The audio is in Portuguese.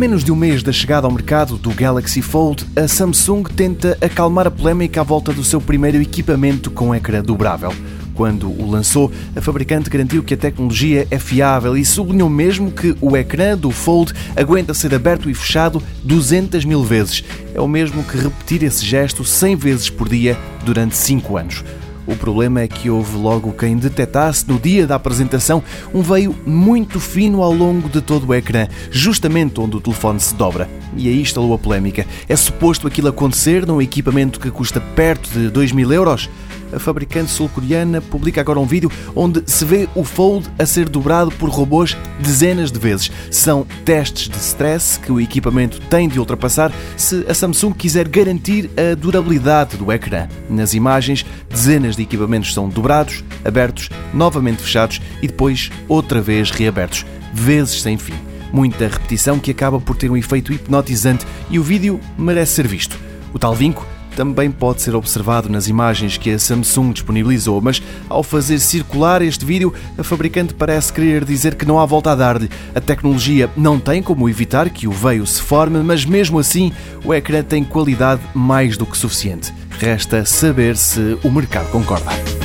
menos de um mês da chegada ao mercado do Galaxy Fold, a Samsung tenta acalmar a polémica à volta do seu primeiro equipamento com ecrã dobrável. Quando o lançou, a fabricante garantiu que a tecnologia é fiável e sublinhou mesmo que o ecrã do Fold aguenta ser aberto e fechado 200 mil vezes. É o mesmo que repetir esse gesto 100 vezes por dia durante 5 anos. O problema é que houve logo quem detectasse no dia da apresentação um veio muito fino ao longo de todo o ecrã, justamente onde o telefone se dobra. E aí instalou a polémica. É suposto aquilo acontecer num equipamento que custa perto de 2 mil euros? A fabricante sul-coreana publica agora um vídeo onde se vê o Fold a ser dobrado por robôs dezenas de vezes. São testes de stress que o equipamento tem de ultrapassar se a Samsung quiser garantir a durabilidade do ecrã. Nas imagens, dezenas de equipamentos são dobrados, abertos, novamente fechados e depois outra vez reabertos, vezes sem fim. Muita repetição que acaba por ter um efeito hipnotizante e o vídeo merece ser visto. O tal vinco também pode ser observado nas imagens que a Samsung disponibilizou, mas ao fazer circular este vídeo, a fabricante parece querer dizer que não há volta a dar-lhe. A tecnologia não tem como evitar que o veio se forme, mas mesmo assim o ecrã tem qualidade mais do que suficiente. Resta saber se o mercado concorda.